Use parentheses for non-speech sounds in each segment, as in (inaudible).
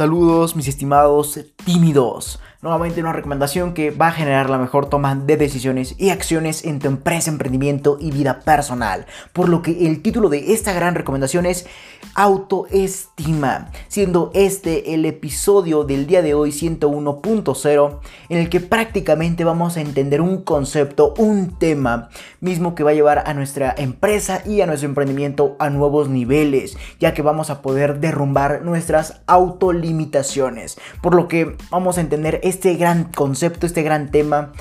Saludos mis estimados tímidos. Nuevamente una recomendación que va a generar la mejor toma de decisiones y acciones en tu empresa, emprendimiento y vida personal. Por lo que el título de esta gran recomendación es autoestima, siendo este el episodio del día de hoy 101.0 en el que prácticamente vamos a entender un concepto, un tema mismo que va a llevar a nuestra empresa y a nuestro emprendimiento a nuevos niveles, ya que vamos a poder derrumbar nuestras autolimitaciones. Por lo que vamos a entender este gran concepto, este gran tema.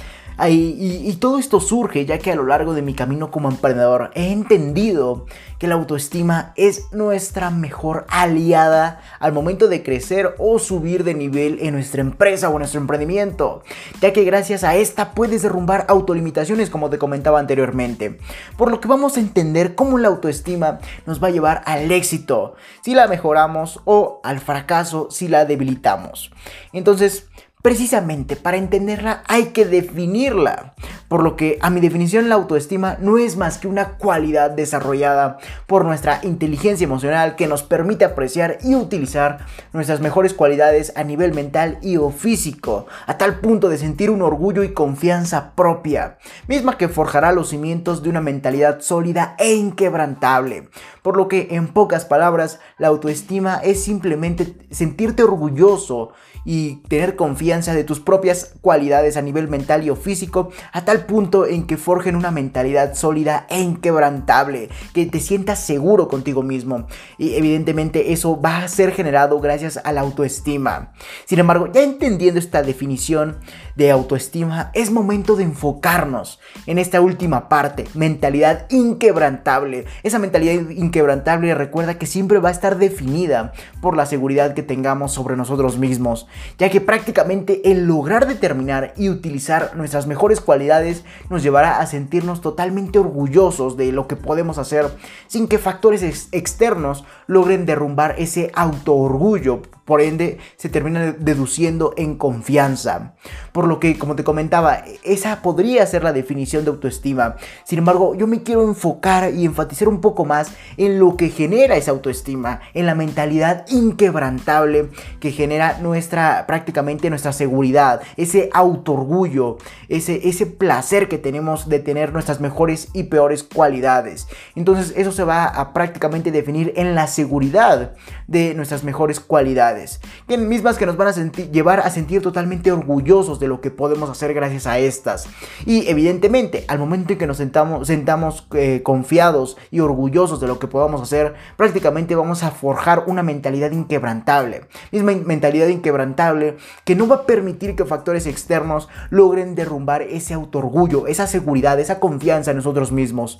Y, y, todo esto surge ya que a lo largo de mi camino como emprendedor he entendido que la autoestima es nuestra mejor aliada al momento de crecer o subir de nivel en nuestra empresa o nuestro emprendimiento, ya que gracias a esta puedes derrumbar autolimitaciones como te comentaba anteriormente. Por lo que vamos a entender cómo la autoestima nos va a llevar al éxito si la mejoramos o al fracaso si la debilitamos. Entonces, Precisamente para entenderla hay que definirla, por lo que a mi definición la autoestima no es más que una cualidad desarrollada por nuestra inteligencia emocional que nos permite apreciar y utilizar nuestras mejores cualidades a nivel mental y o físico, a tal punto de sentir un orgullo y confianza propia, misma que forjará los cimientos de una mentalidad sólida e inquebrantable. Por lo que en pocas palabras, la autoestima es simplemente sentirte orgulloso y tener confianza de tus propias cualidades a nivel mental y o físico a tal punto en que forjen una mentalidad sólida e inquebrantable, que te sientas seguro contigo mismo. Y evidentemente eso va a ser generado gracias a la autoestima. Sin embargo, ya entendiendo esta definición de autoestima, es momento de enfocarnos en esta última parte, mentalidad inquebrantable. Esa mentalidad inquebrantable recuerda que siempre va a estar definida por la seguridad que tengamos sobre nosotros mismos ya que prácticamente el lograr determinar y utilizar nuestras mejores cualidades nos llevará a sentirnos totalmente orgullosos de lo que podemos hacer sin que factores externos logren derrumbar ese auto-orgullo. Por ende, se termina deduciendo en confianza. Por lo que, como te comentaba, esa podría ser la definición de autoestima. Sin embargo, yo me quiero enfocar y enfatizar un poco más en lo que genera esa autoestima, en la mentalidad inquebrantable que genera nuestra, prácticamente nuestra seguridad, ese auto-orgullo, ese, ese placer que tenemos de tener nuestras mejores y peores cualidades. Entonces, eso se va a prácticamente definir en la seguridad de nuestras mejores cualidades, que mismas que nos van a llevar a sentir totalmente orgullosos de lo que podemos hacer gracias a estas. Y evidentemente, al momento en que nos sentamos, sentamos eh, confiados y orgullosos de lo que podamos hacer, prácticamente vamos a forjar una mentalidad inquebrantable. Misma mentalidad inquebrantable que no va a permitir que factores externos logren derrumbar ese autorgullo, esa seguridad, esa confianza en nosotros mismos.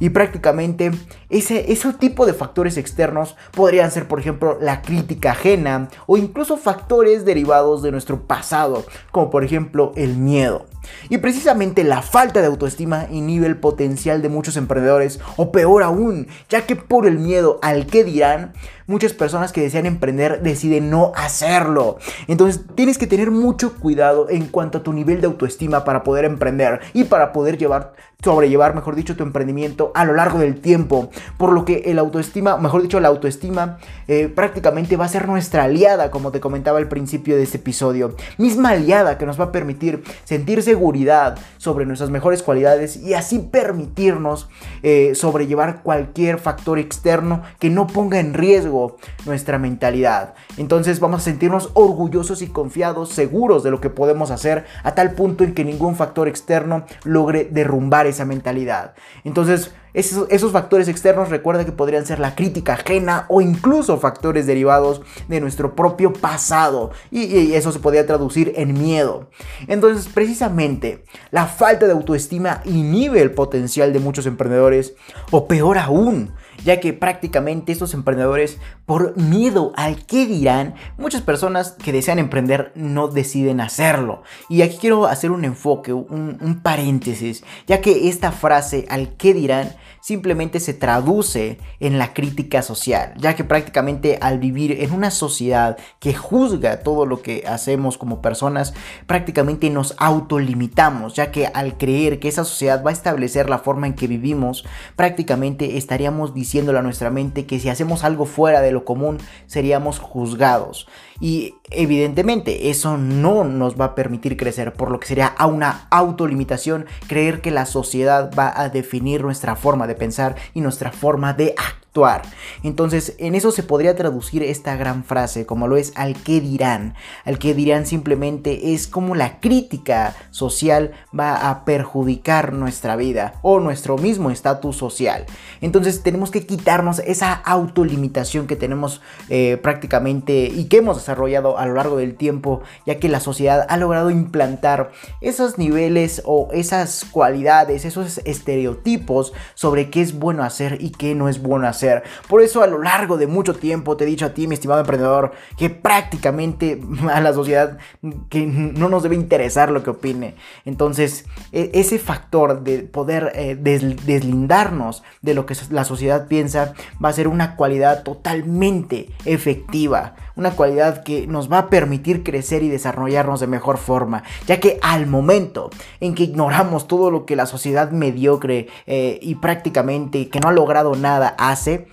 Y prácticamente ese, ese tipo de factores externos podrían ser, por ejemplo, la crítica ajena o incluso factores derivados de nuestro pasado, como por ejemplo el miedo. Y precisamente la falta de autoestima inhibe el potencial de muchos emprendedores, o peor aún, ya que por el miedo al que dirán, muchas personas que desean emprender deciden no hacerlo. Entonces tienes que tener mucho cuidado en cuanto a tu nivel de autoestima para poder emprender y para poder llevar, sobrellevar, mejor dicho, tu emprendimiento a lo largo del tiempo. Por lo que el autoestima, mejor dicho, la autoestima eh, prácticamente va a ser nuestra aliada, como te comentaba al principio de este episodio. Misma aliada que nos va a permitir sentir seguridad sobre nuestras mejores cualidades y así permitirnos eh, sobrellevar cualquier factor externo que no ponga en riesgo nuestra mentalidad. Entonces vamos a sentirnos orgullosos y confiados, seguros de lo que podemos hacer a tal punto en que ningún factor externo logre derrumbar esa mentalidad. Entonces esos, factores externos recuerda que podrían ser la crítica ajena o incluso factores derivados de nuestro propio pasado y, y, eso se podría traducir en miedo. Entonces precisamente la falta de autoestima inhibe el potencial de muchos emprendedores o peor aún ya que prácticamente estos emprendedores, por miedo al que dirán, muchas personas que desean emprender no deciden hacerlo. Y aquí quiero hacer un enfoque, un, paréntesis, ya que esta frase, al que dirán, simplemente se traduce en la crítica social, ya que prácticamente al vivir en una sociedad que juzga todo lo que hacemos como personas, prácticamente nos autolimitamos, ya que al creer que esa sociedad va a establecer la forma en que vivimos, prácticamente estaríamos diciéndole a nuestra mente que si hacemos algo fuera de lo común, seríamos juzgados. Y evidentemente eso no nos va a permitir crecer, por lo que sería a una autolimitación creer que la sociedad va a definir nuestra forma de pensar y nuestra forma de actuar entonces, en eso se podría traducir esta gran frase, como lo es al que dirán. Al que dirán simplemente es como la crítica social va a perjudicar nuestra vida o nuestro mismo estatus social. Entonces, tenemos que quitarnos esa autolimitación que tenemos eh, prácticamente y que hemos desarrollado a lo largo del tiempo, ya que la sociedad ha logrado implantar esos niveles o esas cualidades, esos estereotipos sobre qué es bueno hacer y qué no es bueno hacer por eso a lo largo de mucho tiempo te he dicho a ti, mi estimado emprendedor, que prácticamente (laughs) a la sociedad que no nos debe interesar lo que opine. Entonces, e, ese factor de poder eh, deslindarnos de lo que la sociedad piensa va a ser una cualidad totalmente efectiva una cualidad que nos va a permitir crecer y desarrollarnos de mejor forma, ya que al momento en que ignoramos todo lo que la sociedad mediocre eh, y prácticamente que no ha logrado nada hace,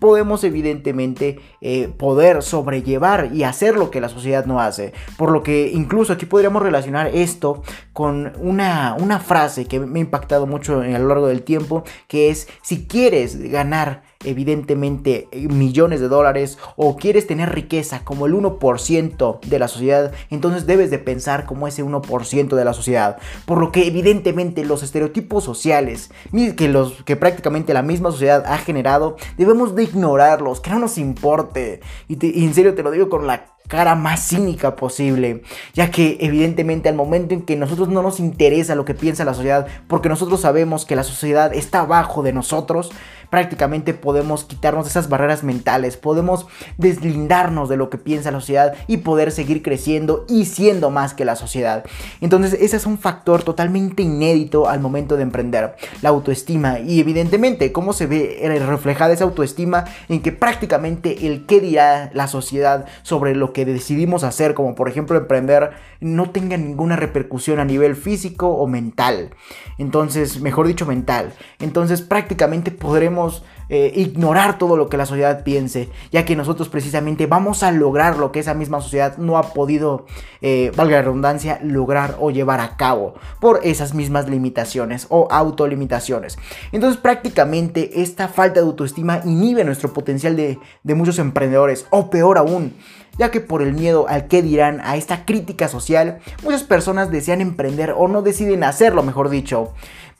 podemos evidentemente eh, poder sobrellevar y hacer lo que la sociedad no hace. Por lo que incluso aquí podríamos relacionar esto con una, una frase que me ha impactado mucho a lo largo del tiempo, que es si quieres ganar evidentemente millones de dólares o quieres tener riqueza como el 1% de la sociedad, entonces debes de pensar como ese 1% de la sociedad. Por lo que evidentemente los estereotipos sociales que, los, que prácticamente la misma sociedad ha generado, debemos de ignorarlos, que no nos importe. Y, y en serio te lo digo con la cara más cínica posible, ya que evidentemente al momento en que nosotros no nos interesa lo que piensa la sociedad, porque nosotros sabemos que la sociedad está abajo de nosotros, prácticamente podemos quitarnos esas barreras mentales, podemos deslindarnos de lo que piensa la sociedad y poder seguir creciendo y siendo más que la sociedad. Entonces ese es un factor totalmente inédito al momento de emprender, la autoestima y evidentemente cómo se ve reflejada esa autoestima en que prácticamente el qué dirá la sociedad sobre lo que decidimos hacer, como por ejemplo emprender, no tenga ninguna repercusión a nivel físico o mental. Entonces, mejor dicho, mental. Entonces prácticamente podremos eh, ignorar todo lo que la sociedad piense, ya que nosotros precisamente vamos a lograr lo que esa misma sociedad no ha podido, eh, valga la redundancia, lograr o llevar a cabo por esas mismas limitaciones o autolimitaciones. Entonces prácticamente esta falta de autoestima inhibe nuestro potencial de, de muchos emprendedores, o peor aún, ya que por el miedo al que dirán, a esta crítica social, muchas personas desean emprender o no deciden hacerlo, mejor dicho.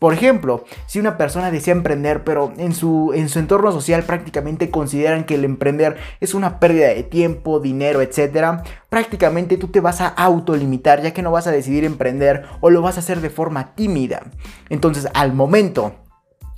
Por ejemplo, si una persona desea emprender, pero en su, en su entorno social prácticamente consideran que el emprender es una pérdida de tiempo, dinero, etc., prácticamente tú te vas a autolimitar ya que no vas a decidir emprender o lo vas a hacer de forma tímida. Entonces, al momento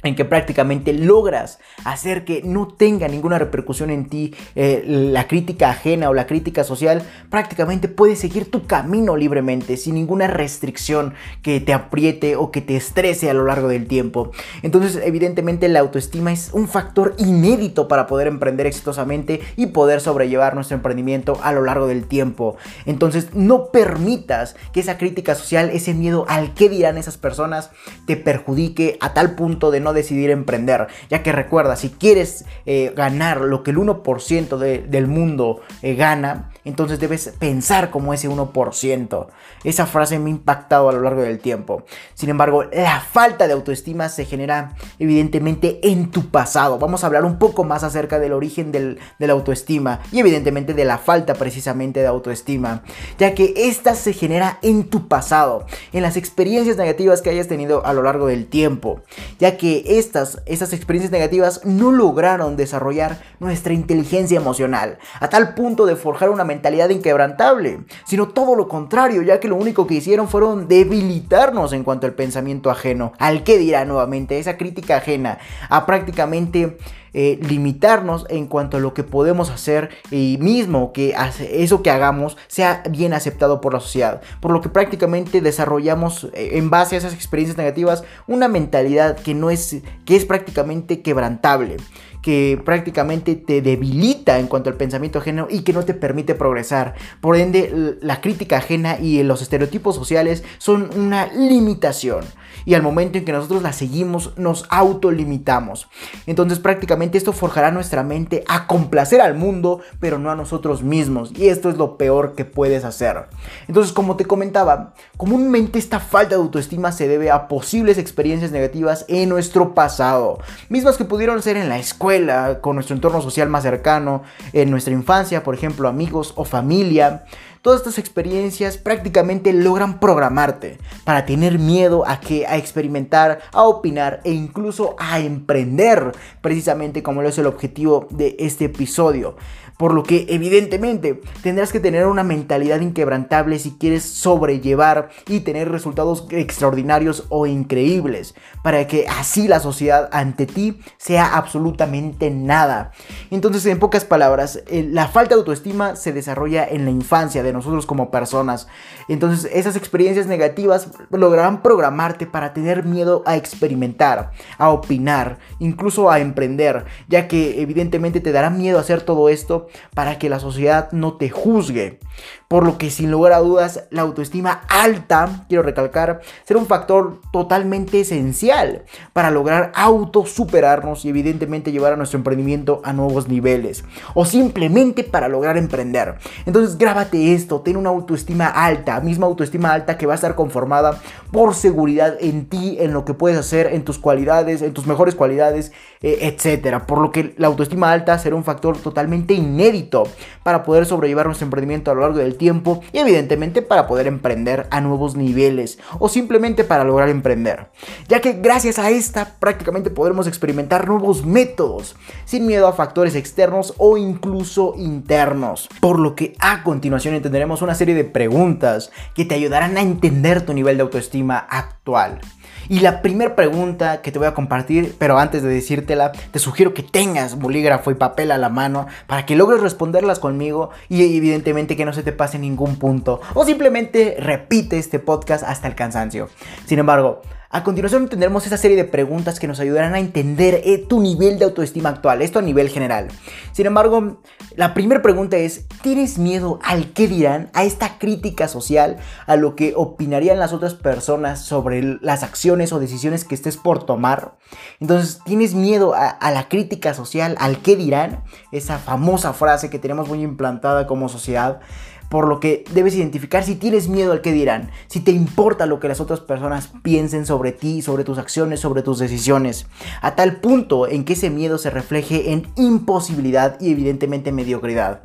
en que prácticamente logras hacer que no tenga ninguna repercusión en ti eh, la crítica ajena o la crítica social, prácticamente puedes seguir tu camino libremente, sin ninguna restricción que te apriete o que te estrese a lo largo del tiempo. Entonces, evidentemente, la autoestima es un factor inédito para poder emprender exitosamente y poder sobrellevar nuestro emprendimiento a lo largo del tiempo. Entonces, no permitas que esa crítica social, ese miedo al que dirán esas personas, te perjudique a tal punto de no decidir emprender. Ya que recuerda, si quieres eh, ganar lo que el 1% del mundo eh, gana, entonces debes pensar como ese 1%. Esa frase me ha impactado a lo largo del tiempo. Sin embargo, la falta de autoestima se genera evidentemente en tu pasado. Vamos a hablar un poco más acerca del origen de la autoestima y evidentemente de la falta precisamente de autoestima. Ya que esta se genera en tu pasado, en las experiencias negativas que hayas tenido a lo largo del tiempo. Ya que estas, estas experiencias negativas no lograron desarrollar nuestra inteligencia emocional a tal punto de forjar una mentalidad inquebrantable, sino todo lo contrario, ya que lo único que hicieron fueron debilitarnos en cuanto al pensamiento ajeno, al que dirá nuevamente, esa crítica ajena, a prácticamente eh, limitarnos en cuanto a lo que podemos hacer y mismo que eso que hagamos sea bien aceptado por la sociedad. Por lo que prácticamente desarrollamos eh, en base a esas experiencias negativas una mentalidad que no es, que es prácticamente quebrantable que prácticamente te debilita en cuanto al pensamiento ajeno y que no te permite progresar. Por ende, la crítica ajena y los estereotipos sociales son una limitación. Y al momento en que nosotros la seguimos, nos autolimitamos. Entonces prácticamente esto forjará nuestra mente a complacer al mundo, pero no a nosotros mismos. Y esto es lo peor que puedes hacer. Entonces, como te comentaba, comúnmente esta falta de autoestima se debe a posibles experiencias negativas en nuestro pasado. Mismas que pudieron ser en la escuela con nuestro entorno social más cercano, en nuestra infancia, por ejemplo, amigos o familia. Todas estas experiencias prácticamente logran programarte para tener miedo a que a experimentar, a opinar e incluso a emprender, precisamente como lo es el objetivo de este episodio. Por lo que evidentemente tendrás que tener una mentalidad inquebrantable si quieres sobrellevar y tener resultados extraordinarios o increíbles, para que así la sociedad ante ti sea absolutamente nada. Entonces, en pocas palabras, la falta de autoestima se desarrolla en la infancia de nosotros como personas. Entonces, esas experiencias negativas lograrán programarte para tener miedo a experimentar, a opinar, incluso a emprender, ya que evidentemente te dará miedo hacer todo esto para que la sociedad no te juzgue. Por lo que sin lugar a dudas la autoestima alta, quiero recalcar, será un factor totalmente esencial para lograr autosuperarnos y evidentemente llevar a nuestro emprendimiento a nuevos niveles. O simplemente para lograr emprender. Entonces grábate esto, ten una autoestima alta, misma autoestima alta que va a estar conformada por seguridad en ti, en lo que puedes hacer, en tus cualidades, en tus mejores cualidades, eh, etcétera. Por lo que la autoestima alta será un factor totalmente inédito para poder sobrellevar nuestro emprendimiento a lo largo del tiempo y evidentemente para poder emprender a nuevos niveles o simplemente para lograr emprender. Ya que gracias a esta prácticamente podremos experimentar nuevos métodos sin miedo a factores externos o incluso internos. Por lo que a continuación entenderemos una serie de preguntas que te ayudarán a entender tu nivel de autoestima actual. Y la primera pregunta que te voy a compartir, pero antes de decírtela, te sugiero que tengas bolígrafo y papel a la mano para que logres responderlas conmigo y evidentemente que no se te pase ningún punto. O simplemente repite este podcast hasta el cansancio. Sin embargo, a continuación tendremos esa serie de preguntas que nos ayudarán a entender eh, tu nivel de autoestima actual, esto a nivel general. Sin embargo, la primera pregunta es, ¿tienes miedo al qué dirán, a esta crítica social, a lo que opinarían las otras personas sobre las acciones o decisiones que estés por tomar? Entonces, ¿tienes miedo a, a la crítica social, al qué dirán? Esa famosa frase que tenemos muy implantada como sociedad por lo que debes identificar si tienes miedo al que dirán, si te importa lo que las otras personas piensen sobre ti, sobre tus acciones, sobre tus decisiones, a tal punto en que ese miedo se refleje en imposibilidad y evidentemente mediocridad.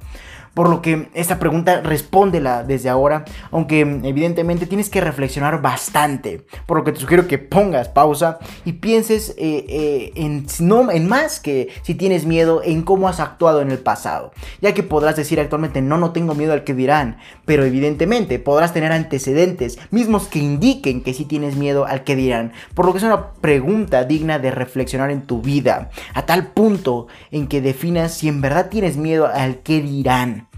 Por lo que esta pregunta respóndela desde ahora, aunque evidentemente tienes que reflexionar bastante. Por lo que te sugiero que pongas pausa y pienses eh, eh, en, no, en más que si tienes miedo en cómo has actuado en el pasado. Ya que podrás decir actualmente no, no tengo miedo al que dirán, pero evidentemente podrás tener antecedentes mismos que indiquen que sí tienes miedo al que dirán. Por lo que es una pregunta digna de reflexionar en tu vida, a tal punto en que definas si en verdad tienes miedo al que dirán.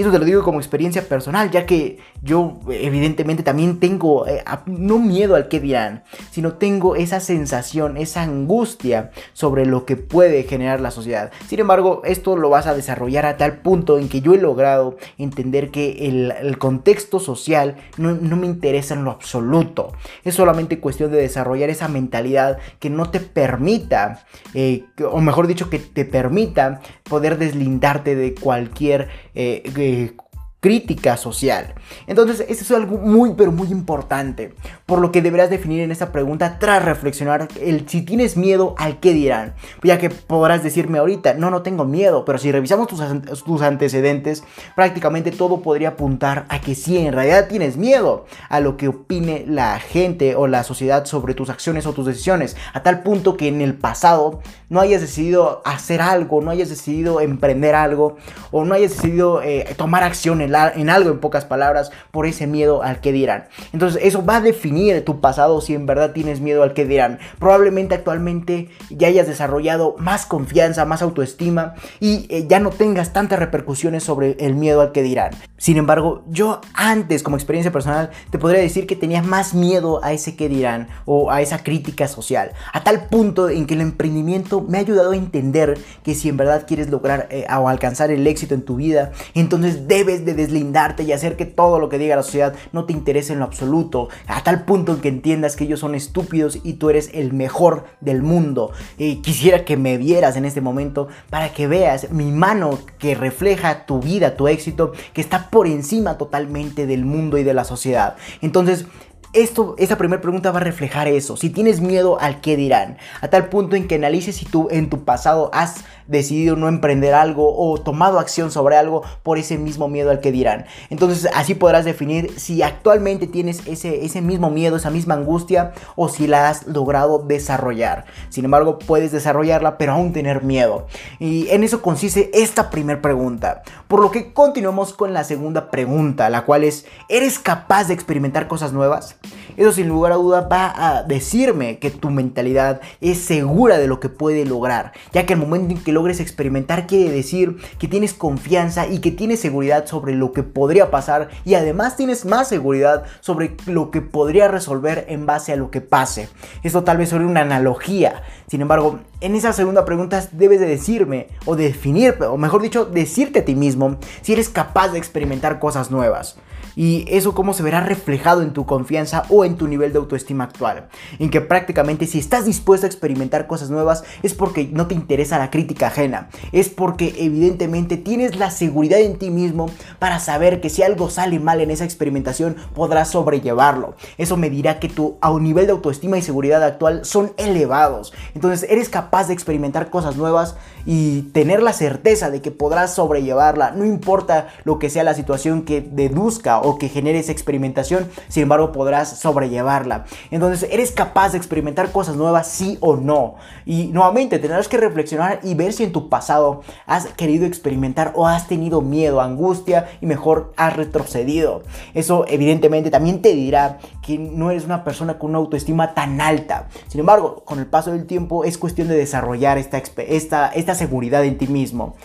Y eso te lo digo como experiencia personal, ya que yo evidentemente también tengo, eh, no miedo al que dirán, sino tengo esa sensación, esa angustia sobre lo que puede generar la sociedad. Sin embargo, esto lo vas a desarrollar a tal punto en que yo he logrado entender que el, contexto social no, me interesa en lo absoluto. Es solamente cuestión de desarrollar esa mentalidad que no te permita, eh, o mejor dicho, que te permita poder deslindarte de cualquier... Eh, crítica social. Entonces, eso es algo muy, pero muy importante, por lo que deberás definir en esta pregunta tras reflexionar el si tienes miedo al qué dirán, ya que podrás decirme ahorita, no, no tengo miedo, pero si revisamos tus, tus antecedentes, prácticamente todo podría apuntar a que sí, en realidad tienes miedo a lo que opine la gente o la sociedad sobre tus acciones o tus decisiones, a tal punto que en el pasado no hayas decidido hacer algo, no hayas decidido emprender algo o no hayas decidido eh, tomar acción en, en, algo, en pocas palabras, por ese miedo al que dirán. Entonces eso va a definir tu pasado si en verdad tienes miedo al que dirán. Probablemente actualmente ya hayas desarrollado más confianza, más autoestima y eh, ya no tengas tantas repercusiones sobre el miedo al que dirán. Sin embargo, yo antes como experiencia personal te podría decir que tenía más miedo a ese que dirán o a esa crítica social, a tal punto en que el emprendimiento me ha ayudado a entender que si en verdad quieres lograr eh, o alcanzar el éxito en tu vida, entonces debes de deslindarte y hacer que todo lo que diga la sociedad no te interese en lo absoluto, a tal punto en que entiendas que ellos son estúpidos y tú eres el mejor del mundo. quisiera que me vieras en este momento para que veas mi mano que refleja tu vida, tu éxito, que está por encima totalmente del mundo y de la sociedad. Entonces, esto, esta primera pregunta va a reflejar eso. Si tienes miedo al qué dirán, a tal punto en que analices si tú en tu pasado has decidido no emprender algo o tomado acción sobre algo por ese mismo miedo al que dirán. Entonces así podrás definir si actualmente tienes ese, ese mismo miedo, esa misma angustia o si la has logrado desarrollar. Sin embargo, puedes desarrollarla pero aún tener miedo. Y en eso consiste esta primera pregunta. Por lo que continuamos con la segunda pregunta, la cual es, ¿eres capaz de experimentar cosas nuevas? Eso sin lugar a duda va a decirme que tu mentalidad es segura de lo que puede lograr, ya que el momento en que logres experimentar quiere decir que tienes confianza y que tienes seguridad sobre lo que podría pasar y además tienes más seguridad sobre lo que podría resolver en base a lo que pase. Esto tal vez sobre una analogía, sin embargo, en esa segunda pregunta debes de decirme o definir, o mejor dicho, decirte a ti mismo si eres capaz de experimentar cosas nuevas y eso cómo se verá reflejado en tu confianza o en tu nivel de autoestima actual. En que prácticamente si estás dispuesto a experimentar cosas nuevas es porque no te interesa la crítica ajena, es porque evidentemente tienes la seguridad en ti mismo para saber que si algo sale mal en esa experimentación podrás sobrellevarlo. Eso me dirá que tu nivel de autoestima y seguridad actual son elevados. Entonces eres capaz de experimentar cosas nuevas y tener la certeza de que podrás sobrellevarla, no importa lo que sea la situación que deduzca o que genere esa experimentación, sin embargo podrás sobrellevarla. Entonces, ¿eres capaz de experimentar cosas nuevas, sí o no? Y nuevamente tendrás que reflexionar y ver si en tu pasado has querido experimentar o has tenido miedo, angustia y mejor has retrocedido. Eso evidentemente también te dirá que no eres una persona con una autoestima tan alta. Sin embargo, con el paso del tiempo es cuestión de desarrollar esta, esta, esta seguridad en ti mismo.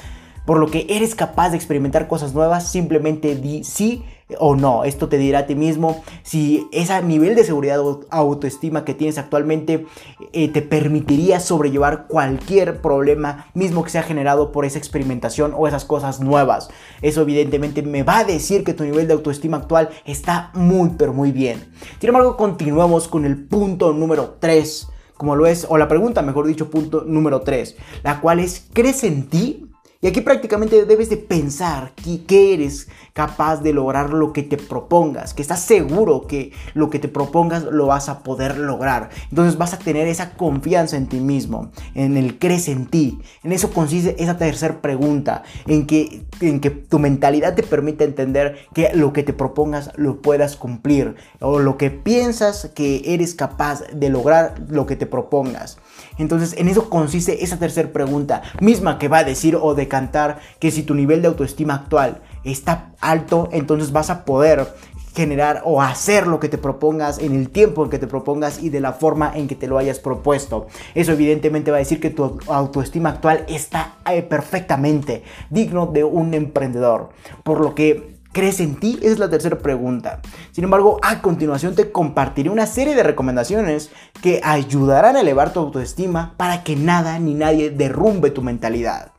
Por lo que eres capaz de experimentar cosas nuevas, simplemente di sí o no. Esto te dirá a ti mismo si ese nivel de seguridad o autoestima que tienes actualmente eh, te permitiría sobrellevar cualquier problema mismo que sea generado por esa experimentación o esas cosas nuevas. Eso evidentemente me va a decir que tu nivel de autoestima actual está muy pero muy bien. Sin embargo, continuamos con el punto número 3 como lo es, o la pregunta, mejor dicho, punto número 3, la cual es, ¿crees en ti? Y aquí prácticamente debes de pensar que, eres capaz de lograr lo que te propongas, que estás seguro que lo que te propongas lo vas a poder lograr. Entonces vas a tener esa confianza en ti mismo, en el crees en ti. En eso consiste esa tercera pregunta, en que, en que tu mentalidad te permite entender que lo que te propongas lo puedas cumplir o lo que piensas que eres capaz de lograr lo que te propongas. Entonces en eso consiste esa tercera pregunta, misma que va a decir o de cantar que si tu nivel de autoestima actual está alto, entonces vas a poder generar o hacer lo que te propongas en el tiempo en que te propongas y de la forma en que te lo hayas propuesto. Eso evidentemente va a decir que tu autoestima actual está eh, perfectamente digno de un emprendedor. Por lo que ¿Crees en ti? Es la tercera pregunta. Sin embargo, a continuación te compartiré una serie de recomendaciones que ayudarán a elevar tu autoestima para que nada ni nadie derrumbe tu mentalidad.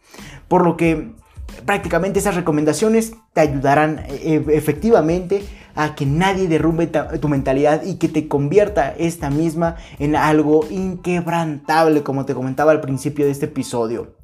Por lo que prácticamente esas recomendaciones te ayudarán eh, efectivamente a que nadie derrumbe tu mentalidad y que te convierta esta misma en algo inquebrantable como te comentaba al principio de este episodio.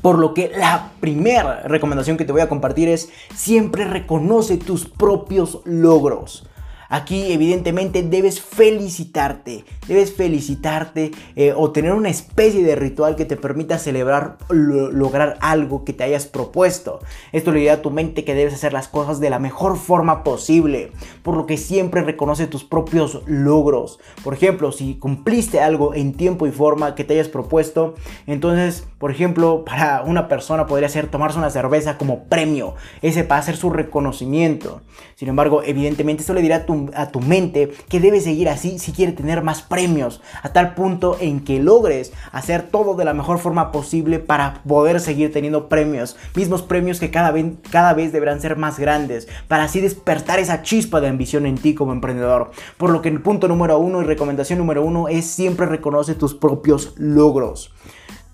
Por lo que la primera recomendación que te voy a compartir es siempre reconoce tus propios logros. Aquí evidentemente debes felicitarte, debes felicitarte eh, o tener una especie de ritual que te permita celebrar, lograr algo que te hayas propuesto. Esto le dirá a tu mente que debes hacer las cosas de la mejor forma posible, por lo que siempre reconoce tus propios logros. Por ejemplo, si cumpliste algo en tiempo y forma que te hayas propuesto, entonces, por ejemplo, para una persona podría ser tomarse una cerveza como premio, ese para hacer su reconocimiento. Sin embargo, evidentemente esto le dirá a tu a tu mente que debes seguir así si quieres tener más premios, a tal punto en que logres hacer todo de la mejor forma posible para poder seguir teniendo premios, mismos premios que cada vez, cada vez deberán ser más grandes, para así despertar esa chispa de ambición en ti como emprendedor. Por lo que el punto número uno y recomendación número uno es siempre reconoce tus propios logros.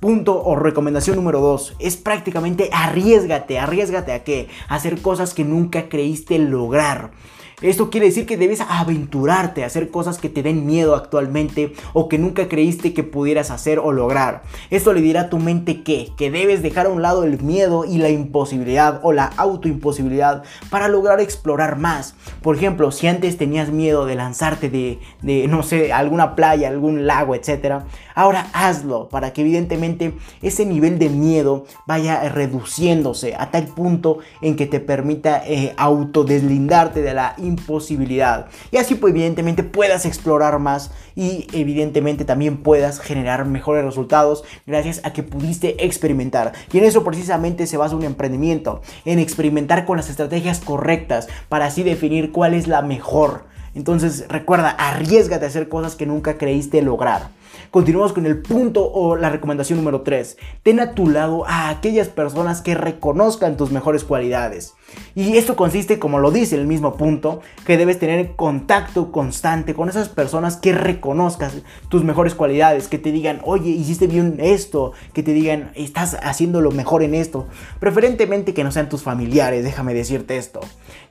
Punto o recomendación número dos es prácticamente arriesgate, arriesgate a qué? A hacer cosas que nunca creíste lograr. Esto quiere decir que debes aventurarte a hacer cosas que te den miedo actualmente o que nunca creíste que pudieras hacer o lograr. Esto le dirá a tu mente que, que debes dejar a un lado el miedo y la imposibilidad o la autoimposibilidad para lograr explorar más. Por ejemplo, si antes tenías miedo de lanzarte de, de no sé, alguna playa, algún lago, etc. Ahora hazlo para que evidentemente ese nivel de miedo vaya reduciéndose a tal punto en que te permita eh, autodeslindarte de la imposibilidad. Y así pues evidentemente puedas explorar más y evidentemente también puedas generar mejores resultados gracias a que pudiste experimentar. Y en eso precisamente se basa un emprendimiento, en experimentar con las estrategias correctas para así definir cuál es la mejor. Entonces recuerda, arriesgate a hacer cosas que nunca creíste lograr. Continuamos con el punto o la recomendación número 3. Ten a tu lado a aquellas personas que reconozcan tus mejores cualidades. Y esto consiste, como lo dice el mismo punto, que debes tener contacto constante con esas personas que reconozcas tus mejores cualidades, que te digan, oye, hiciste bien esto, que te digan, estás haciendo lo mejor en esto. Preferentemente que no sean tus familiares, déjame decirte esto,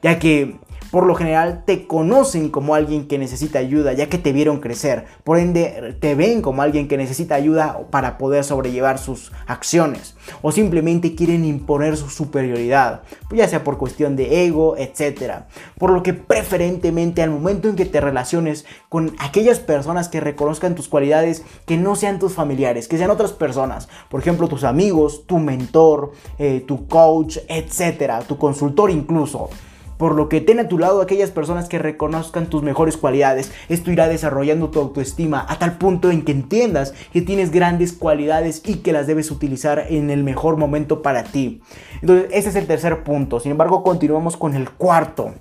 ya que por lo general te conocen como alguien que necesita ayuda, ya que te vieron crecer. Por ende, te ven como alguien que necesita ayuda para poder sobrellevar sus acciones. O simplemente quieren imponer su superioridad, ya sea por cuestión de ego, etc. Por lo que preferentemente al momento en que te relaciones con aquellas personas que reconozcan tus cualidades, que no sean tus familiares, que sean otras personas. Por ejemplo, tus amigos, tu mentor, eh, tu coach, etc. Tu consultor incluso por lo que ten a tu lado aquellas personas que reconozcan tus mejores cualidades. Esto irá desarrollando tu autoestima a tal punto en que entiendas que tienes grandes cualidades y que las debes utilizar en el mejor momento para ti. Entonces, ese es el tercer punto. Sin embargo, continuamos con el cuarto.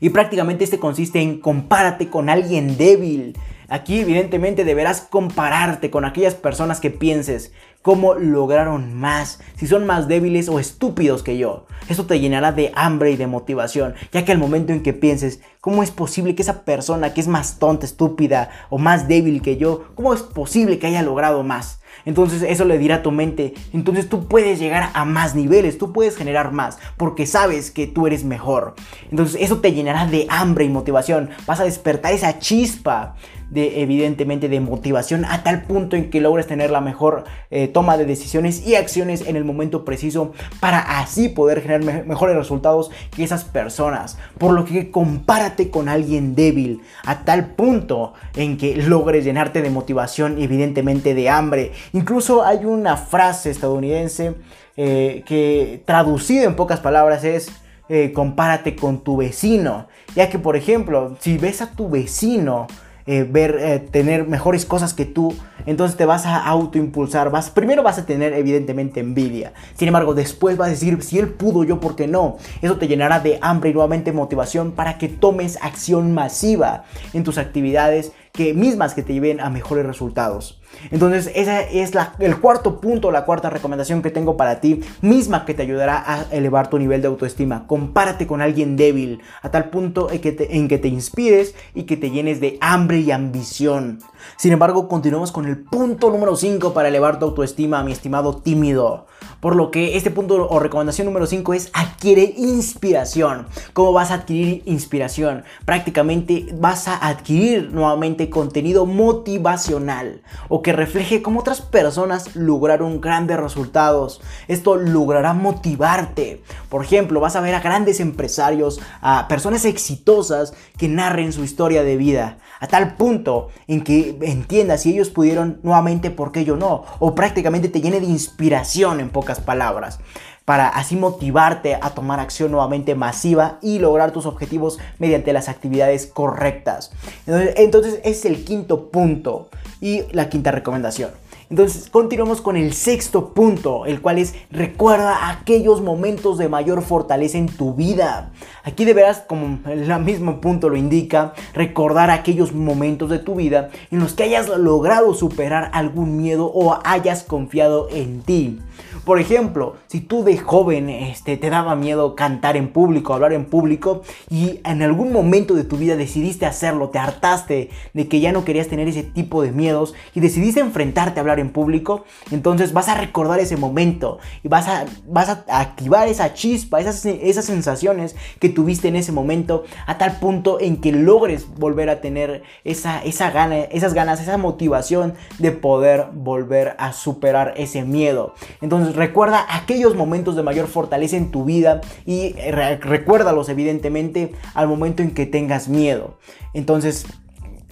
Y prácticamente este consiste en compárate con alguien débil. Aquí evidentemente deberás compararte con aquellas personas que pienses cómo lograron más, si son más débiles o estúpidos que yo. Esto te llenará de hambre y de motivación, ya que al momento en que pienses, ¿cómo es posible que esa persona que es más tonta, estúpida o más débil que yo, cómo es posible que haya logrado más? Entonces eso le dirá a tu mente, entonces tú puedes llegar a más niveles, tú puedes generar más, porque sabes que tú eres mejor. Entonces eso te llenará de hambre y motivación, vas a despertar esa chispa de evidentemente de motivación a tal punto en que logres tener la mejor eh, toma de decisiones y acciones en el momento preciso para así poder generar mejores resultados que esas personas. Por lo que compárate con alguien débil a tal punto en que logres llenarte de motivación y evidentemente de hambre. Incluso hay una frase estadounidense eh, que traducida en pocas palabras es eh, compárate con tu vecino. Ya que por ejemplo, si ves a tu vecino eh, ver, eh, tener mejores cosas que tú, entonces te vas a autoimpulsar. Vas, primero vas a tener evidentemente envidia. Sin embargo, después vas a decir, si él pudo, yo, ¿por qué no? Eso te llenará de hambre y nuevamente motivación para que tomes acción masiva en tus actividades que mismas que te lleven a mejores resultados. Entonces, ese es el cuarto punto, la cuarta recomendación que tengo para ti, misma que te ayudará a elevar tu nivel de autoestima. Compárate con alguien débil, a tal punto en que te, en que te inspires y que te llenes de hambre y ambición. Sin embargo, continuamos con el punto número 5 para elevar tu autoestima, mi estimado tímido. Por lo que este punto o recomendación número 5 es adquiere inspiración. ¿Cómo vas a adquirir inspiración? Prácticamente vas a adquirir nuevamente contenido motivacional o que refleje cómo otras personas lograron grandes resultados. Esto logrará motivarte. Por ejemplo, vas a ver a grandes empresarios, a personas exitosas que narren su historia de vida. A tal punto en que entiendas si ellos pudieron nuevamente, ¿por qué yo no? O prácticamente te llene de inspiración en pocas palabras para así motivarte a tomar acción nuevamente masiva y lograr tus objetivos mediante las actividades correctas. Entonces, entonces es el quinto punto y la quinta recomendación. Entonces continuamos con el sexto punto, el cual es recuerda aquellos momentos de mayor fortaleza en tu vida. Aquí deberás, como el mismo punto lo indica, recordar aquellos momentos de tu vida en los que hayas logrado superar algún miedo o hayas confiado en ti. Por ejemplo, si tú de joven este, te daba miedo cantar en público, hablar en público y en algún momento de tu vida decidiste hacerlo, te hartaste de que ya no querías tener ese tipo de miedos y decidiste enfrentarte a hablar en público, entonces vas a recordar ese momento y vas a, vas a activar esa chispa, esas, esas sensaciones que tuviste en ese momento a tal punto en que logres volver a tener esa, esa gana, esas ganas, esa motivación de poder volver a superar ese miedo. Entonces recuerda aquellos momentos de mayor fortaleza en tu vida y recuérdalos evidentemente al momento en que tengas miedo. Entonces,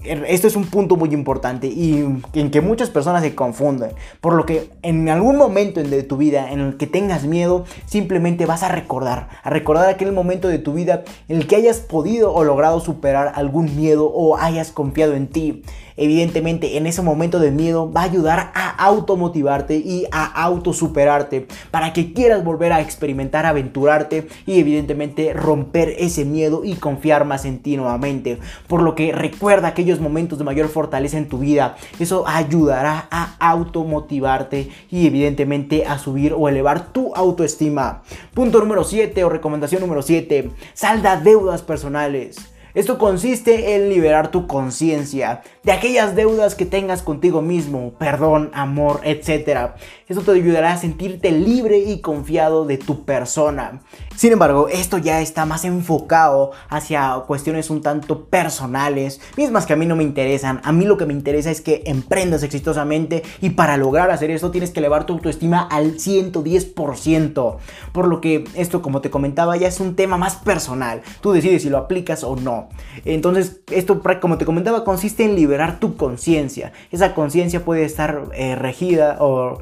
esto es un punto muy importante y en que muchas personas se confunden. Por lo que en algún momento de tu vida en el que tengas miedo, simplemente vas a recordar, a recordar aquel momento de tu vida en el que hayas podido o logrado superar algún miedo o hayas confiado en ti. Evidentemente, en ese momento de miedo va a ayudar a automotivarte y a autosuperarte para que quieras volver a experimentar, aventurarte y evidentemente romper ese miedo y confiar más en ti nuevamente. Por lo que recuerda aquellos momentos de mayor fortaleza en tu vida. Eso ayudará a automotivarte y evidentemente a subir o elevar tu autoestima. Punto número 7 o recomendación número 7. Salda deudas personales. Esto consiste en liberar tu conciencia de aquellas deudas que tengas contigo mismo, perdón, amor, etc. Esto te ayudará a sentirte libre y confiado de tu persona. Sin embargo, esto ya está más enfocado hacia cuestiones un tanto personales, mismas que a mí no me interesan. A mí lo que me interesa es que emprendas exitosamente y para lograr hacer esto tienes que elevar tu autoestima al 110%. Por lo que esto, como te comentaba, ya es un tema más personal. Tú decides si lo aplicas o no. Entonces, esto, como te comentaba, consiste en liberar tu conciencia. Esa conciencia puede estar eh, regida o,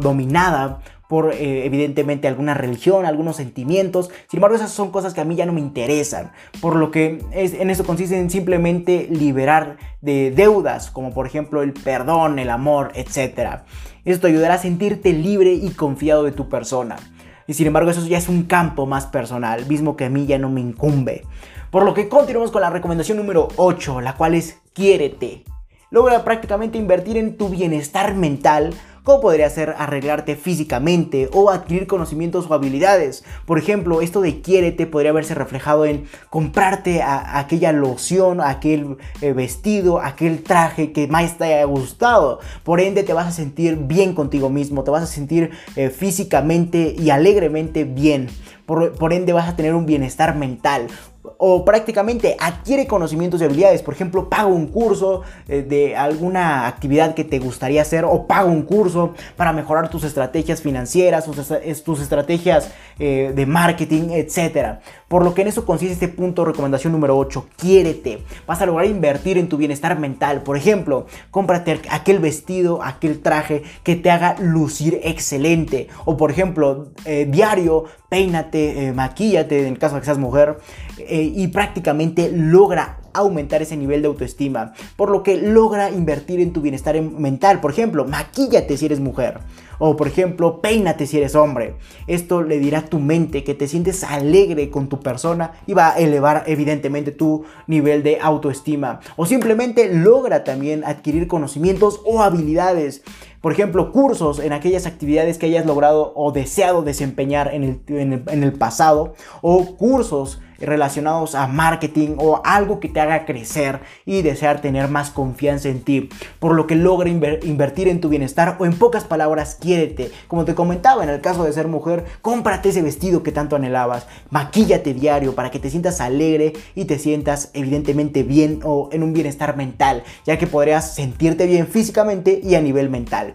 dominada por eh, evidentemente alguna religión, algunos sentimientos. Sin embargo, esas son cosas que a mí ya no me interesan. Por lo que es, en eso consiste en simplemente liberar de deudas, como por ejemplo el perdón, el amor, etc. Esto ayudará a sentirte libre y confiado de tu persona. Y sin embargo, eso ya es un campo más personal, mismo que a mí ya no me incumbe. Por lo que continuamos con la recomendación número 8, la cual es quiérete. Logra prácticamente invertir en tu bienestar mental como podría ser arreglarte físicamente o adquirir conocimientos o habilidades. Por ejemplo, esto de quiérete podría verse reflejado en comprarte aquella loción, aquel eh, vestido, aquel traje que más te haya gustado. Por ende, te vas a sentir bien contigo mismo, te vas a sentir eh, físicamente y alegremente bien. por, ende vas a tener un bienestar mental o prácticamente adquiere conocimientos y habilidades. Por ejemplo, paga un curso eh, de alguna actividad que te gustaría hacer o paga un curso para mejorar tus estrategias financieras, tus, estrategias eh, de marketing, etc. Por lo que en eso consiste este punto, recomendación número 8, quiérete. Vas a lograr invertir en tu bienestar mental. Por ejemplo, cómprate aquel vestido, aquel traje que te haga lucir excelente. O por ejemplo, eh, diario, peínate, maquíllate en el caso de que seas mujer eh, y prácticamente logra aumentar ese nivel de autoestima, por lo que logra invertir en tu bienestar mental. Por ejemplo, maquíllate si eres mujer. O por ejemplo, peínate si eres hombre. Esto le dirá a tu mente que te sientes alegre con tu persona y va a elevar evidentemente tu nivel de autoestima. O simplemente logra también adquirir conocimientos o habilidades por ejemplo, cursos en aquellas actividades que hayas logrado o deseado desempeñar en el, en el pasado, o cursos relacionados a marketing o algo que te haga crecer y desear tener más confianza en ti, por lo que logra invertir en tu bienestar o en pocas palabras, quiérete. Como te comentaba, en el caso de ser mujer, cómprate ese vestido que tanto anhelabas, maquíllate diario para que te sientas alegre y te sientas evidentemente bien o en un bienestar mental, ya que podrías sentirte bien físicamente y a nivel mental.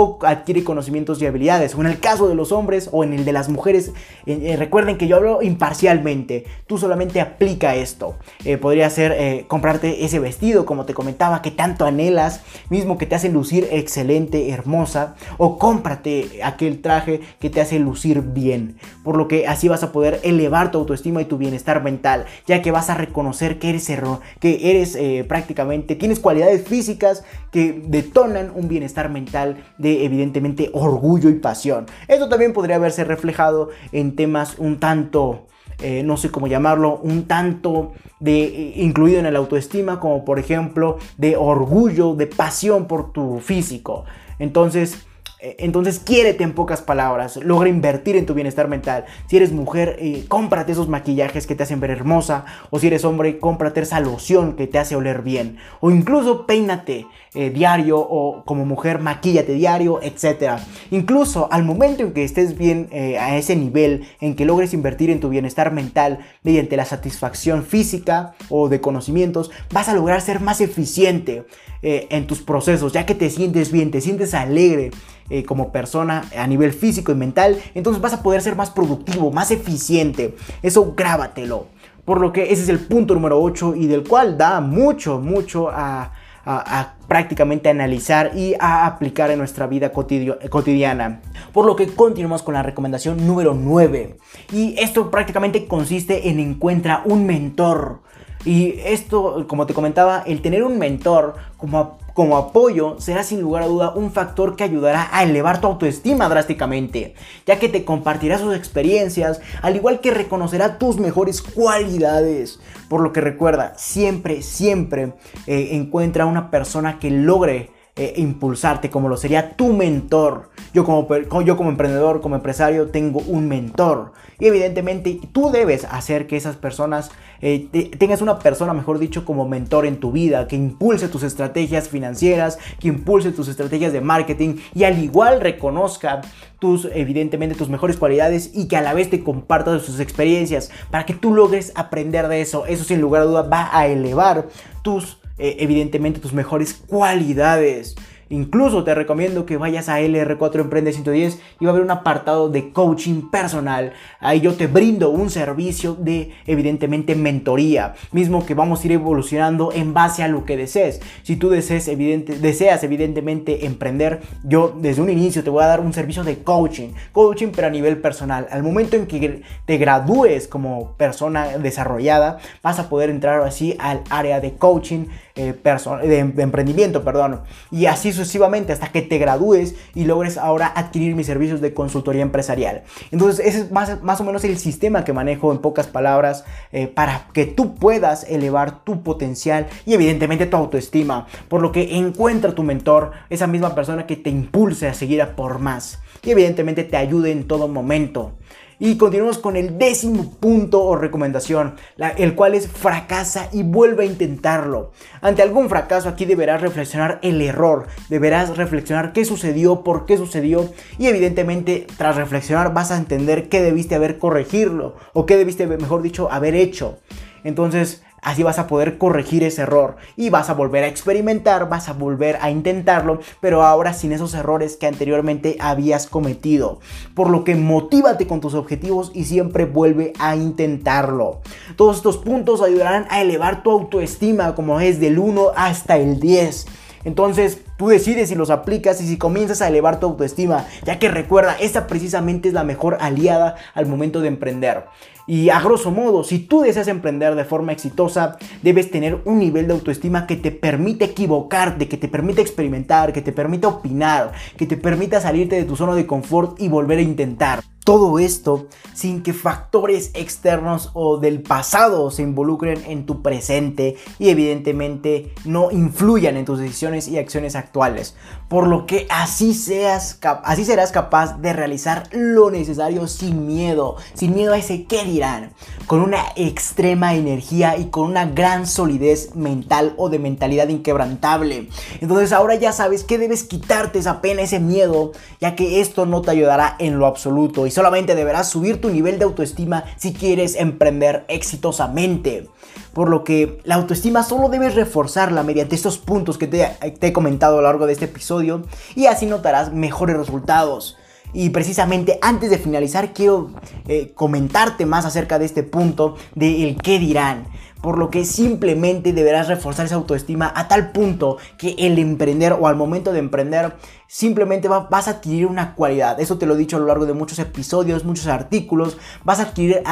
O adquiere conocimientos y habilidades, o en el caso de los hombres o en el de las mujeres, eh, eh, recuerden que yo hablo imparcialmente tú solamente aplica esto. Eh, podría ser comprarte ese vestido, como te comentaba, que tanto anhelas, mismo que te hace lucir excelente, hermosa, o cómprate aquel traje que te hace lucir bien, por lo que así vas a poder elevar tu autoestima y tu bienestar mental, ya que vas a reconocer que eres error, que eres prácticamente, tienes cualidades físicas que detonan un bienestar mental de evidentemente orgullo y pasión. Esto también podría verse reflejado en temas un tanto eh, no sé cómo llamarlo, un tanto de eh, incluido en el autoestima, como por ejemplo de orgullo, de pasión por tu físico. Entonces, eh, entonces, quiérete en pocas palabras, logra invertir en tu bienestar mental. Si eres mujer, cómprate esos maquillajes que te hacen ver hermosa. O si eres hombre, cómprate esa loción que te hace oler bien. O incluso peínate eh, diario o como mujer, maquíllate diario, etc. Incluso al momento en que estés bien a ese nivel, en que logres invertir en tu bienestar mental mediante la satisfacción física o de conocimientos, vas a lograr ser más eficiente en tus procesos, ya que te sientes bien, te sientes alegre. Eh, como persona a nivel físico y mental, entonces vas a poder ser más productivo, más eficiente. Eso grábatelo. Por lo que ese es el punto número 8 y del cual da mucho, mucho a, prácticamente analizar y a aplicar en nuestra vida cotidiana. Por lo que continuamos con la recomendación número 9. Y esto prácticamente consiste en encuentra un mentor. Y esto, como te comentaba, el tener un mentor como, como apoyo será sin lugar a duda un factor que ayudará a elevar tu autoestima drásticamente, ya que te compartirá sus experiencias, al igual que reconocerá tus mejores cualidades. Por lo que recuerda, siempre, siempre eh, encuentra una persona que logre eh, impulsarte, como lo sería tu mentor. Yo como, yo como emprendedor, como empresario, tengo un mentor. Y evidentemente tú debes hacer que esas personas, eh, tengas una persona, mejor dicho, como mentor en tu vida, que impulse tus estrategias financieras, que impulse tus estrategias de marketing y al igual reconozca tus, evidentemente, tus mejores cualidades y que a la vez te comparta sus experiencias para que tú logres aprender de eso. Eso sin lugar a duda va a elevar tus eh, evidentemente tus mejores cualidades. Incluso te recomiendo que vayas a LR4 Emprende 110 y va a haber un apartado de coaching personal. Ahí yo te brindo un servicio de evidentemente mentoría, mismo que vamos a ir evolucionando en base a lo que desees. Si tú deseas, evidente, deseas evidentemente emprender, yo desde un inicio te voy a dar un servicio de coaching, coaching pero a nivel personal. Al momento en que te gradúes como persona desarrollada, vas a poder entrar así al área de coaching eh, de, emprendimiento, perdón. Y así sucesivamente hasta que te gradúes y logres ahora adquirir mis servicios de consultoría empresarial. Entonces ese es más, más o menos el sistema que manejo en pocas palabras eh, para que tú puedas elevar tu potencial y evidentemente tu autoestima. Por lo que encuentra tu mentor, esa misma persona que te impulse a seguir a por más y evidentemente te ayude en todo momento. Y continuamos con el décimo punto o recomendación, el cual es fracasa y vuelve a intentarlo. Ante algún fracaso aquí deberás reflexionar el error, deberás reflexionar qué sucedió, por qué sucedió y evidentemente tras reflexionar vas a entender qué debiste haber corregirlo o qué debiste, mejor dicho, haber hecho. Entonces, Así vas a poder corregir ese error y vas a volver a experimentar, vas a volver a intentarlo, pero ahora sin esos errores que anteriormente habías cometido. Por lo que motívate con tus objetivos y siempre vuelve a intentarlo. Todos estos puntos ayudarán a elevar tu autoestima como es del 1 hasta el 10. Entonces, tú decides si los aplicas y si comienzas a elevar tu autoestima, ya que recuerda, esta precisamente es la mejor aliada al momento de emprender. Y a grosso modo, si tú deseas emprender de forma exitosa, debes tener un nivel de autoestima que te permite equivocarte, que te permite experimentar, que te permita opinar, que te permita salirte de tu zona de confort y volver a intentar. Todo esto sin que factores externos o del pasado se involucren en tu presente y evidentemente no influyan en tus decisiones y acciones actuales. Por lo que así, seas, así serás capaz de realizar lo necesario sin miedo, sin miedo a ese qué dirán, con una extrema energía y con una gran solidez mental o de mentalidad inquebrantable. Entonces ahora ya sabes que debes quitarte esa pena, ese miedo, ya que esto no te ayudará en lo absoluto y solamente deberás subir tu nivel de autoestima si quieres emprender exitosamente. Por lo que la autoestima solo debes reforzarla mediante estos puntos que te, he comentado a lo largo de este episodio y así notarás mejores resultados. Y precisamente antes de finalizar quiero eh, comentarte más acerca de este punto de el qué dirán por lo que simplemente deberás reforzar esa autoestima a tal punto que el emprender o al momento de emprender simplemente vas a adquirir una cualidad. Eso te lo he dicho a lo largo de muchos episodios, muchos artículos. Vas a adquirir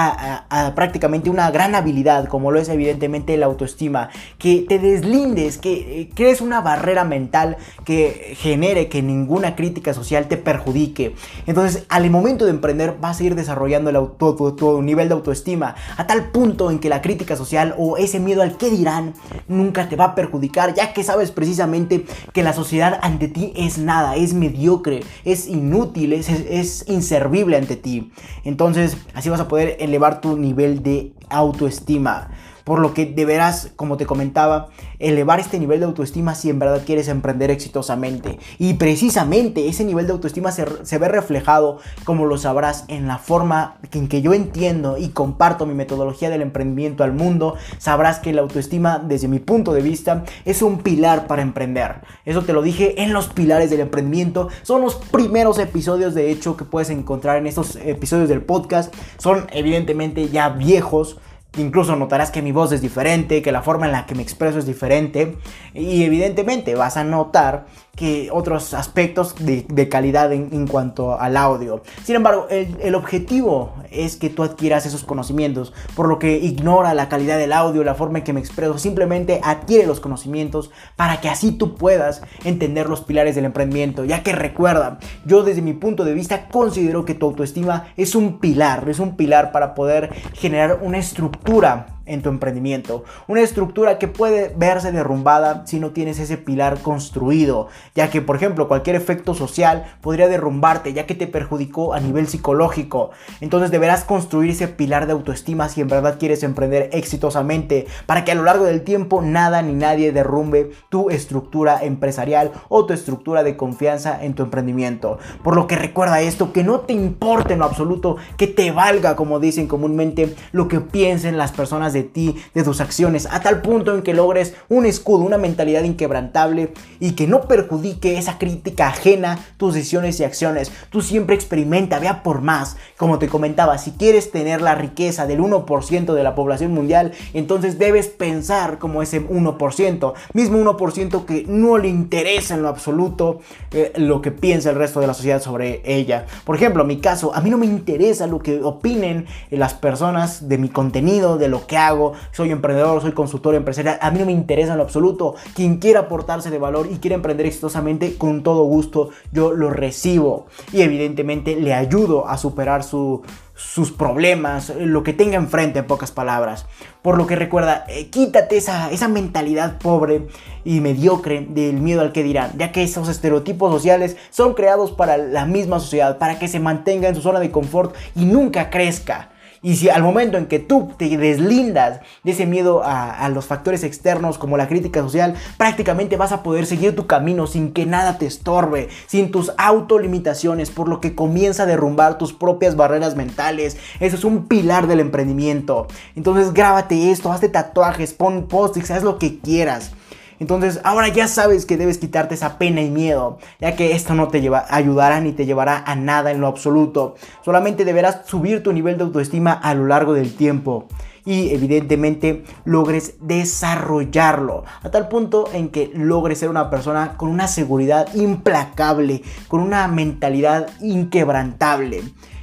prácticamente una gran habilidad, como lo es evidentemente la autoestima. Que te deslindes, que eh, crees una barrera mental que genere que ninguna crítica social te perjudique. Entonces, al momento de emprender, vas a ir desarrollando el auto, tu, nivel de autoestima a tal punto en que la crítica social o ese miedo al que dirán nunca te va a perjudicar, ya que sabes precisamente que la sociedad ante ti es nada es mediocre, es inútil, es, inservible ante ti. Entonces así vas a poder elevar tu nivel de autoestima por lo que deberás, como te comentaba, elevar este nivel de autoestima si en verdad quieres emprender exitosamente. Y precisamente ese nivel de autoestima se, ve reflejado, como lo sabrás, en la forma en que yo entiendo y comparto mi metodología del emprendimiento al mundo. Sabrás que la autoestima, desde mi punto de vista, es un pilar para emprender. Eso te lo dije en los pilares del emprendimiento. Son los primeros episodios, de hecho, que puedes encontrar en estos episodios del podcast. Son evidentemente ya viejos Incluso notarás que mi voz es diferente, que la forma en la que me expreso es diferente. Y evidentemente vas a notar que otros aspectos de, calidad en, cuanto al audio. Sin embargo, el, objetivo es que tú adquieras esos conocimientos, por lo que ignora la calidad del audio, la forma en que me expreso, simplemente adquiere los conocimientos para que así tú puedas entender los pilares del emprendimiento, ya que recuerda, yo desde mi punto de vista considero que tu autoestima es un pilar, es un pilar para poder generar una estructura en tu emprendimiento. Una estructura que puede verse derrumbada si no tienes ese pilar construido, ya que por ejemplo cualquier efecto social podría derrumbarte, ya que te perjudicó a nivel psicológico. Entonces deberás construir ese pilar de autoestima si en verdad quieres emprender exitosamente, para que a lo largo del tiempo nada ni nadie derrumbe tu estructura empresarial o tu estructura de confianza en tu emprendimiento. Por lo que recuerda esto, que no te importe en lo absoluto, que te valga, como dicen comúnmente, lo que piensen las personas de ti, de tus acciones, a tal punto en que logres un escudo, una mentalidad inquebrantable y que no perjudique esa crítica ajena tus decisiones y acciones. Tú siempre experimenta, vea por más. Como te comentaba, si quieres tener la riqueza del 1% de la población mundial, entonces debes pensar como ese 1%, mismo 1% que no le interesa en lo absoluto eh, lo que piensa el resto de la sociedad sobre ella. Por ejemplo, mi caso, a mí no me interesa lo que opinen las personas de mi contenido, de lo que hago soy emprendedor, soy consultor empresarial, a mí no me interesa en lo absoluto. Quien quiera aportarse de valor y quiere emprender exitosamente, con todo gusto yo lo recibo y evidentemente le ayudo a superar sus problemas, lo que tenga enfrente en pocas palabras. Por lo que recuerda, eh, quítate esa, esa mentalidad pobre y mediocre del miedo al que dirán, ya que esos estereotipos sociales son creados para la misma sociedad, para que se mantenga en su zona de confort y nunca crezca. Y si al momento en que tú te deslindas de ese miedo a, los factores externos como la crítica social, prácticamente vas a poder seguir tu camino sin que nada te estorbe, sin tus autolimitaciones, por lo que comienza a derrumbar tus propias barreras mentales. Eso es un pilar del emprendimiento. Entonces grábate esto, hazte tatuajes, pon post-its, haz lo que quieras. Entonces ahora ya sabes que debes quitarte esa pena y miedo, ya que esto no te ayudará ni te llevará a nada en lo absoluto. Solamente deberás subir tu nivel de autoestima a lo largo del tiempo y evidentemente logres desarrollarlo a tal punto en que logres ser una persona con una seguridad implacable, con una mentalidad inquebrantable.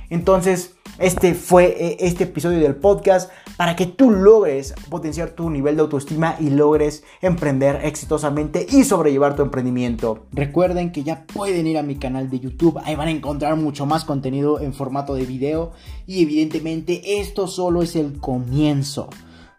Entonces, Este fue eh, este episodio del podcast para que tú logres potenciar tu nivel de autoestima y logres emprender exitosamente y sobrellevar tu emprendimiento. Recuerden que ya pueden ir a mi canal de YouTube, ahí van a encontrar mucho más contenido en formato de video y evidentemente esto solo es el comienzo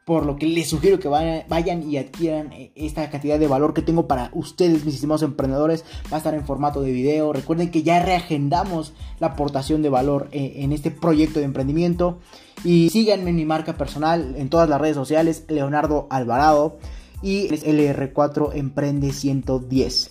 por lo que les sugiero que vayan y adquieran eh, esta cantidad de valor que tengo para ustedes, mis estimados emprendedores. Va a estar en formato de video. Recuerden que ya reagendamos la aportación de valor eh, en este proyecto de emprendimiento. Y síganme en mi marca personal en todas las redes sociales, Leonardo Alvarado. Y LR4 Emprende 110.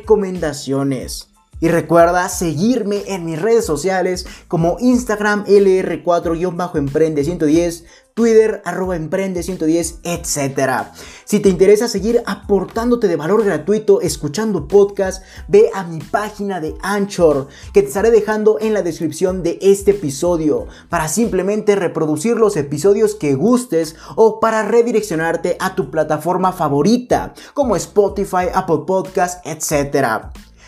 recomendaciones. Y recuerda seguirme en mis redes sociales como Instagram LR4-Emprende110, Twitter arroba Emprende110, etc. Si te interesa seguir aportándote de valor gratuito escuchando podcast, ve a mi página de Anchor que te estaré dejando en la descripción de este episodio para simplemente reproducir los episodios que gustes o para redireccionarte a tu plataforma favorita como Spotify, Apple Podcast, etc.